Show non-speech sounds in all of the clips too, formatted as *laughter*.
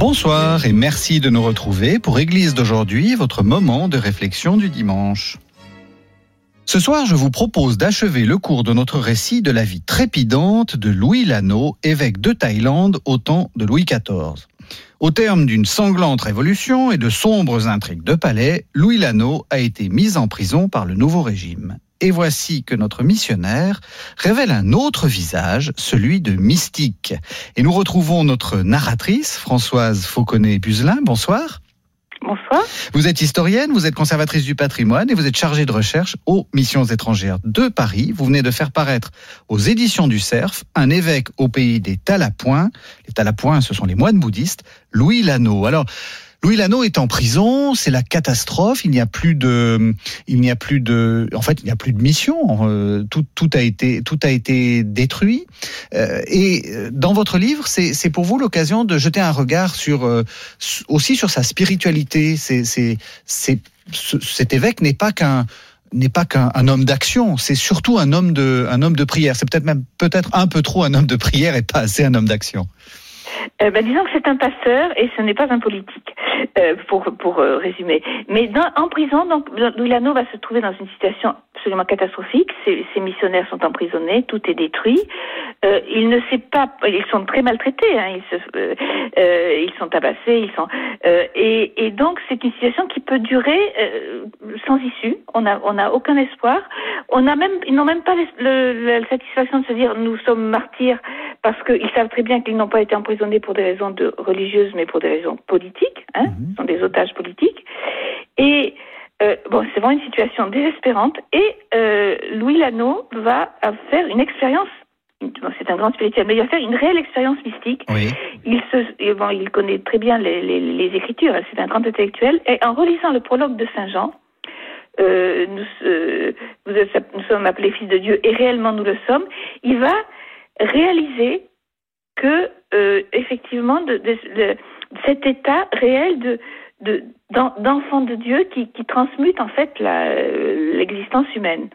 Bonsoir et merci de nous retrouver pour Église d'aujourd'hui, votre moment de réflexion du dimanche. Ce soir, je vous propose d'achever le cours de notre récit de la vie trépidante de Louis Lano, évêque de Thaïlande au temps de Louis XIV. Au terme d'une sanglante révolution et de sombres intrigues de palais, Louis Lano a été mis en prison par le nouveau régime et voici que notre missionnaire révèle un autre visage, celui de mystique. Et nous retrouvons notre narratrice, Françoise Fauconnet-Puzelin. Bonsoir. Bonsoir. Vous êtes historienne, vous êtes conservatrice du patrimoine et vous êtes chargée de recherche aux missions étrangères de Paris. Vous venez de faire paraître aux éditions du Cerf un évêque au pays des Talapoins. Les Talapoins, ce sont les moines bouddhistes, Louis Lano. Alors, Louis Lano est en prison, c'est la catastrophe. Il n'y a plus de, il n'y a plus de, en fait, il n'y a plus de mission. Euh, tout, tout a été, tout a été détruit. Euh, et euh, dans votre livre, c'est pour vous l'occasion de jeter un regard sur aussi sur sa spiritualité. C'est, c'est, cet évêque n'est pas qu'un n'est pas qu'un homme d'action, c'est surtout un homme de un homme de prière. C'est peut-être même peut-être un peu trop un homme de prière et pas assez un homme d'action. Euh, ben, disons que c'est un pasteur et ce n'est pas un politique, euh, pour, pour euh, résumer. Mais dans, en prison, donc, Lano va se trouver dans une situation absolument catastrophique. Ses, ses missionnaires sont emprisonnés, tout est détruit. Euh, il ne sait pas, ils sont très maltraités, hein, ils, se, euh, ils sont tabassés, ils sont, et, et, donc c'est une situation qui peut durer sans issue. On n'a on a aucun espoir. On a même, ils n'ont même pas le, la satisfaction de se dire nous sommes martyrs parce qu'ils savent très bien qu'ils n'ont pas été emprisonnés pour des raisons de religieuses, mais pour des raisons politiques. Hein, mhm. sont des otages politiques. Et euh, bon, c'est vraiment une situation désespérante. Et euh, Louis Lano va faire une expérience. c'est un grand spirituel, mais il va faire une réelle expérience mystique. Il, se, bon, il connaît très bien les, les, les écritures, hein, c'est un grand intellectuel. Et en relisant le prologue de Saint Jean, euh, nous, euh, nous, nous, sommes appelés fils de Dieu et réellement nous le sommes, il va réaliser que euh, effectivement de, de, de, cet état réel de d'enfants de, Dieu qui, qui transmutent en fait l'existence humaine.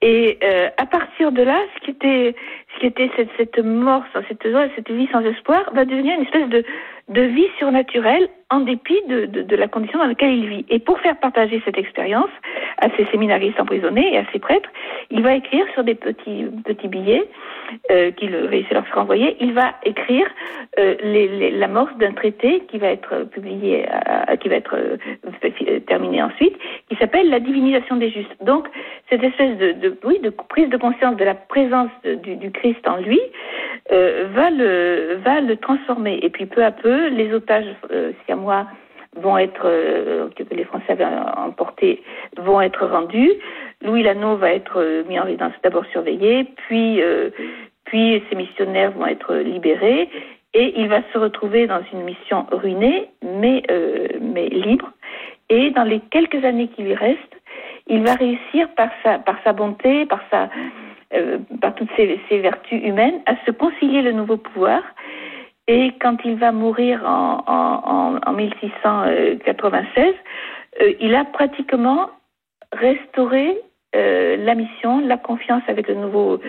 Et euh, à partir de là, ce qui était, qui était cette, cette mort, cette, cette vie sans espoir, va devenir une espèce de, de vie surnaturelle en dépit de, de, de, la condition dans laquelle il vit. Et pour faire partager cette expérience à ses séminaristes emprisonnés et à ses prêtres, il va écrire sur des petits, petits billets euh, qu'il essayer de leur faire envoyer, il va écrire euh, l'amorce d'un traité qui va être publié, qui va être euh, terminé ensuite, qui s'appelle La divinisation des justes. Donc, cette espèce de, de, oui, de prise de conscience de la présence du, du Christ en lui euh, va, le, va le transformer. Et puis peu à peu, les otages euh, siamois vont être, euh, que les Français avaient emportés, vont être rendus. Louis Lano va être euh, mis en résidence d'abord surveillé, puis, euh, puis ses missionnaires vont être libérés. Et il va se retrouver dans une mission ruinée, mais, mais libre. Et dans les quelques années qui lui restent, il va réussir par sa, bonté, par euh, toutes ses, vertus humaines, à se concilier le nouveau pouvoir. Et quand il va mourir en, en, en 1696, euh, il a pratiquement restauré euh, la mission, la confiance avec le nouveau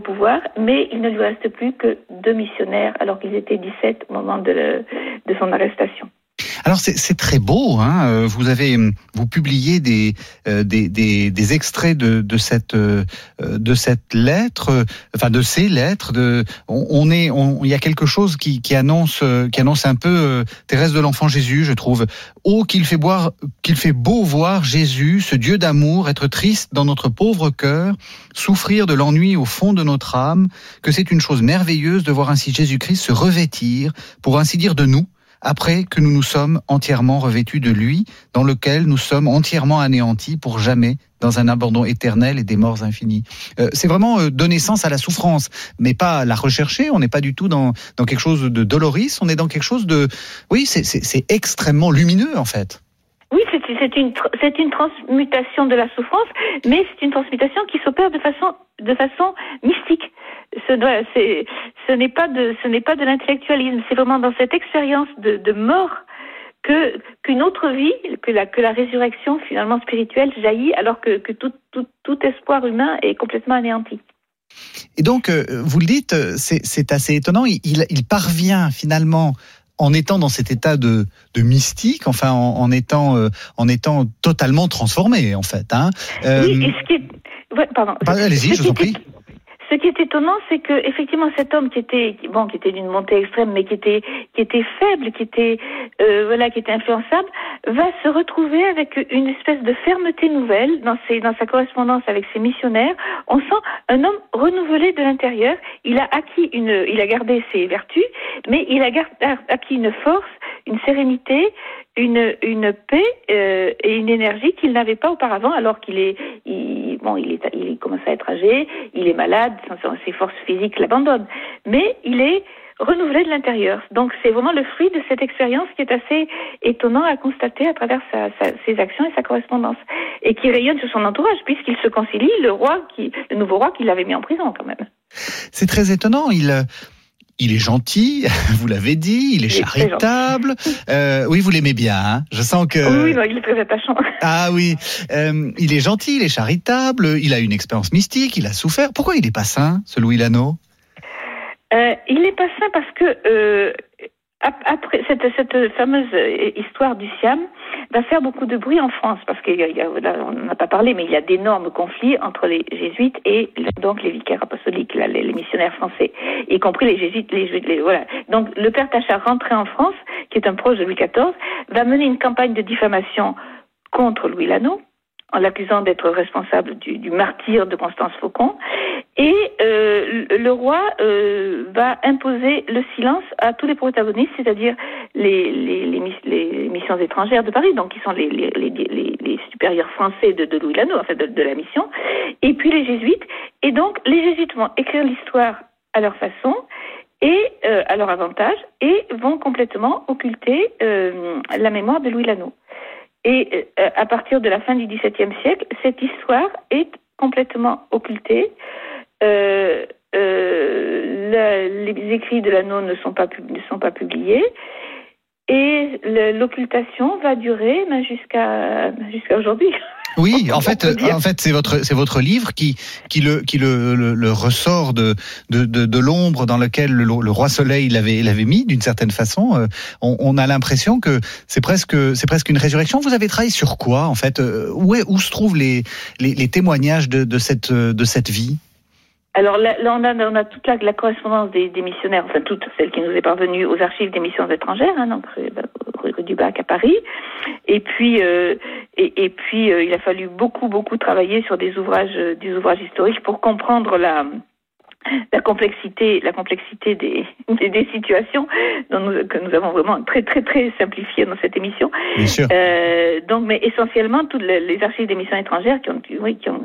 pouvoir, mais il ne lui reste plus que deux missionnaires alors qu'ils étaient 17 au moment de son arrestation. Alors c'est très beau. Hein euh, vous avez vous publiez des euh, des, des, des, extraits de, de cette euh, de cette lettre, enfin de ces lettres. De on, est il y a quelque chose qui, qui annonce qui annonce un peu Thérèse de l'Enfant Jésus, je trouve. Oh qu'il fait boire qu'il fait beau voir Jésus, ce Dieu d'amour, être triste dans notre pauvre cœur, souffrir de l'ennui au fond de notre âme. Que c'est une chose merveilleuse de voir ainsi Jésus-Christ se revêtir, pour ainsi dire, de nous après que nous nous sommes entièrement revêtus de lui, dans lequel nous sommes entièrement anéantis pour jamais dans un abandon éternel et des morts infinies. Euh, c'est vraiment euh, donner sens à la souffrance, mais pas la rechercher. On n'est pas du tout dans, dans quelque chose de doloris, on est dans quelque chose de... Oui, c'est extrêmement lumineux en fait. Oui, c'est une, une transmutation de la souffrance, mais c'est une transmutation qui s'opère de façon, de façon mystique ce, n'est pas de, ce n'est pas de l'intellectualisme. C'est vraiment dans cette expérience de, de mort que qu'une autre vie, que la, que la résurrection finalement spirituelle jaillit, alors que, que tout, tout, tout espoir humain est complètement anéanti. Et donc, euh, vous le dites, c'est assez étonnant. Il, il, parvient finalement en étant dans cet état de, de mystique, enfin en, en étant euh, en étant totalement transformé en fait. Hein. Euh, oui, et ce qui est... ouais, pardon. Bah, allez-y, je vous en prie. Ce qui est étonnant, c'est que effectivement cet homme qui était bon, qui était d'une montée extrême, mais qui était qui était faible, qui était euh, voilà, qui était influençable, va se retrouver avec une espèce de fermeté nouvelle dans ses dans sa correspondance avec ses missionnaires. On sent un homme renouvelé de l'intérieur. Il a acquis une, il a gardé ses vertus, mais il a acquis une force, une sérénité, une, une paix euh, et une énergie qu'il n'avait pas auparavant, alors qu'il est, il, bon, il, est, il commence à être âgé, il est malade, ses forces physiques l'abandonnent, mais il est renouvelé de l'intérieur. Donc c'est vraiment le fruit de cette expérience qui est assez étonnant à constater à travers sa, ses actions et sa correspondance, et qui rayonne sur son entourage, puisqu'il se concilie le roi, qui, le nouveau roi qui l'avait mis en prison quand même. C'est très étonnant. Il il est gentil, *laughs* vous l'avez dit, il est charitable. Euh, oui, vous l'aimez bien. Hein Je sens que. Oui, il est très attachant. *laughs* Ah oui, euh, il est gentil, il est charitable, il a une expérience mystique, il a souffert. Pourquoi il n'est pas sain, ce Louis Lano? Euh, Il n'est pas sain parce que euh, après cette, fameuse histoire du Siam, va faire beaucoup de bruit en France parce qu'on n'a pas parlé, mais il y a d'énormes conflits entre les jésuites et donc les vicaires apostoliques, les, missionnaires français, y compris les jésuites. Les, voilà. Donc le père Tachard rentré en France, qui est un proche de Louis XIV, va mener une campagne de diffamation contre Louis Lano en l'accusant d'être responsable du, du, martyr de Constance Faucon. Et euh, le roi euh, va imposer le silence à tous les protagonistes, c'est-à-dire les, les, les, missions étrangères de Paris, donc qui sont les, supérieurs français de, de Louis Lano, en fait, de, de, la mission, et puis les jésuites. Et donc, les jésuites vont écrire l'histoire à leur façon et euh, à leur avantage, et vont complètement occulter euh, la mémoire de Louis Lano. Et euh, à partir de la fin du XVIIe siècle, cette histoire est complètement occultée. Euh, euh, les écrits de l'anneau ne sont pas ne sont pas publiés et l'occultation va durer ben, jusqu'à jusqu'à aujourd'hui. *laughs* Oui, en fait, en fait, c'est votre c'est votre livre qui qui le qui le, le, ressort de de, de, de l'ombre dans lequel le, le, roi Soleil l'avait l'avait mis d'une certaine façon. Euh, on, on a l'impression que c'est presque c'est presque une résurrection. Vous avez travaillé sur quoi en fait? Où est, où se trouvent les les, les témoignages de, de cette de cette vie? Alors là, on, a, on a toute la, la correspondance des, des, missionnaires, enfin toute celle qui nous est parvenue aux archives des missions étrangères, hein, donc rue du Bac à Paris. Et puis, euh, et, et, puis euh, il a fallu beaucoup, beaucoup travailler sur des ouvrages, des ouvrages historiques pour comprendre la, la complexité, la complexité *laughs* des, des, situations dont nous, que nous avons vraiment très très très simplifié dans cette émission. Bien sûr. Euh, donc, mais essentiellement toutes les, archives d'émissions étrangères qui ont, oui, qui ont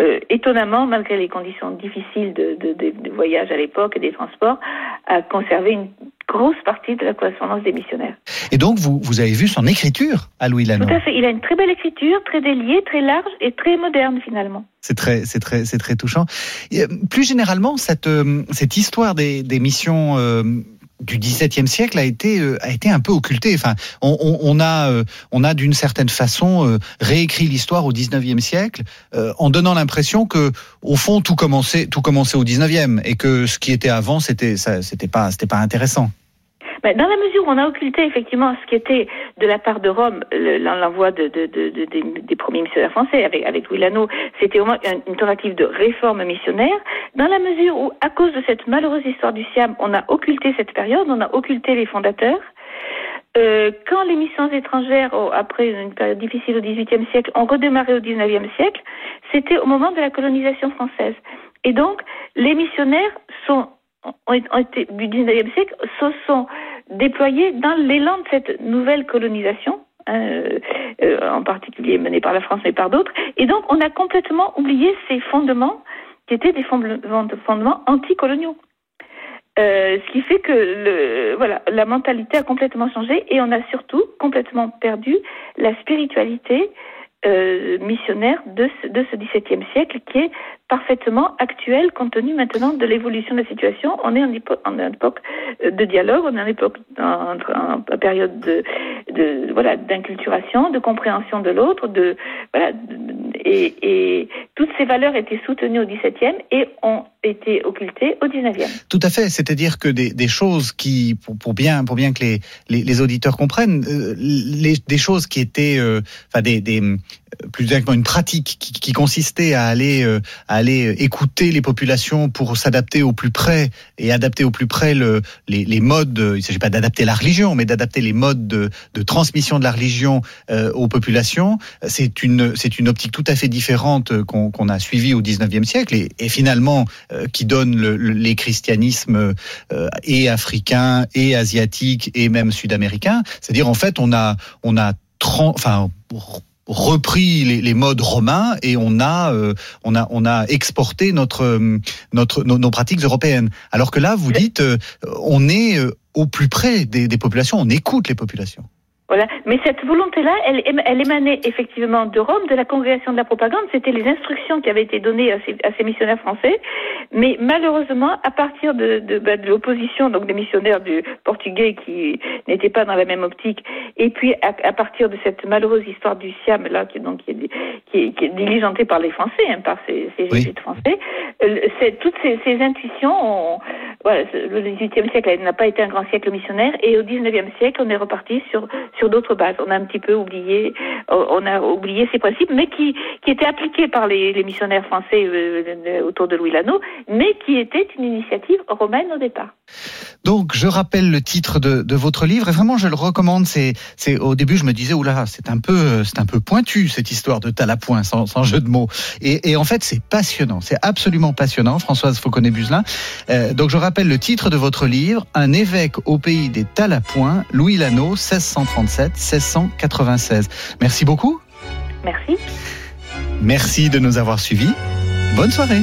euh, étonnamment, malgré les conditions difficiles de, de, de, de voyage à l'époque et des transports, a conservé une grosse partie de la correspondance des missionnaires. Et donc, vous, vous avez vu son écriture à Louis Lannon Tout à fait. Il a une très belle écriture, très déliée, très large et très moderne finalement. C'est très, c'est très, c'est très touchant. Euh, plus généralement, cette, euh, cette histoire des, des missions euh, du XVIIe siècle a été a été un peu occultée. Enfin, on, on, on a on a d'une certaine façon réécrit l'histoire au XIXe siècle en donnant l'impression que au fond tout commençait tout commençait au XIXe et que ce qui était avant c'était ça c'était pas c'était pas intéressant. Mais dans la mesure où on a occulté effectivement ce qui était de la part de Rome l'envoi de, de, de, des premiers missionnaires français avec, avec Louis c'était au moins une tentative de réforme missionnaire. Dans la mesure où, à cause de cette malheureuse histoire du Siam, on a occulté cette période, on a occulté les fondateurs. Euh, quand les missions étrangères, après une période difficile au XVIIIe siècle, ont redémarré au XIXe siècle, c'était au moment de la colonisation française. Et donc, les missionnaires sont, ont été, du XIXe siècle se sont déployés dans l'élan de cette nouvelle colonisation, hein, euh, euh, en particulier menée par la France mais par d'autres. Et donc, on a complètement oublié ces fondements qui étaient des fondements anticoloniaux. Euh, ce qui fait que le, voilà, la mentalité a complètement changé et on a surtout complètement perdu la spiritualité euh, missionnaire de ce, de ce XVIIe siècle qui est parfaitement actuel compte tenu maintenant de l'évolution de la situation. On est en, en époque de dialogue, on est en époque en, période de, de voilà d'inculturation, de compréhension de l'autre, de voilà et, et, toutes ces valeurs étaient soutenues au XVIIe et ont été occultées au XIXe. Tout à fait, c'est-à-dire que des, choses qui, pour, bien, pour bien que les, les, auditeurs comprennent, euh, des choses qui étaient, euh, enfin des, plus exactement une pratique qui, consistait à aller, euh, aller écouter les populations pour s'adapter au plus près et adapter au plus près le, les, modes. Il ne s'agit pas d'adapter la religion, mais d'adapter les modes de, de, transmission de la religion aux populations. C'est une, une optique tout à fait différente qu'on a suivie au 19e siècle et, finalement qui donne le, le, les christianismes euh, et africains et asiatiques et même sud-américains. C'est-à-dire en fait on a, on a enfin repris les, les, modes romains et on a, euh, on a, on a exporté notre, euh, notre, nos, nos, pratiques européennes. Alors que là, vous dites, euh, on est euh, au plus près des, des populations, on écoute les populations. Voilà. Mais cette volonté-là, elle, elle, émanait effectivement de Rome, de la congrégation de la propagande. C'était les instructions qui avaient été données à ces, à ces, missionnaires français. Mais malheureusement, à partir de, de, bah, de l'opposition, donc des missionnaires du portugais qui n'étaient pas dans la même optique, et puis à, à, partir de cette malheureuse histoire du Siam, là, qui, donc, qui, est, qui, est, qui est diligentée par les Français, hein, par ces, ces oui. jésuites français, euh, toutes ces, ces intuitions ont, voilà, le XVIIIe siècle n'a pas été un grand siècle missionnaire, et au XIXe siècle, on est reparti sur sur d'autres bases. On a un petit peu oublié, euh, on a oublié ces principes, mais qui, qui étaient appliqués par les, les missionnaires français euh, autour de Louis Lano, mais qui étaient une initiative romaine au départ. Donc, je rappelle le titre de, de votre livre et vraiment, je le recommande. C'est, c'est au début, je me disais, oula, c'est un peu, c'est un peu pointu cette histoire de Talapoint, sans, sans jeu de mots. Et, et en fait, c'est passionnant, c'est absolument passionnant, Françoise Fauconnet-Buzelin. Euh, donc, je rappelle le titre de votre livre, Un évêque au pays des Talapoints, Louis Lano, 1637, 1696. Merci beaucoup. Merci. Merci de nous avoir suivis. Bonne soirée.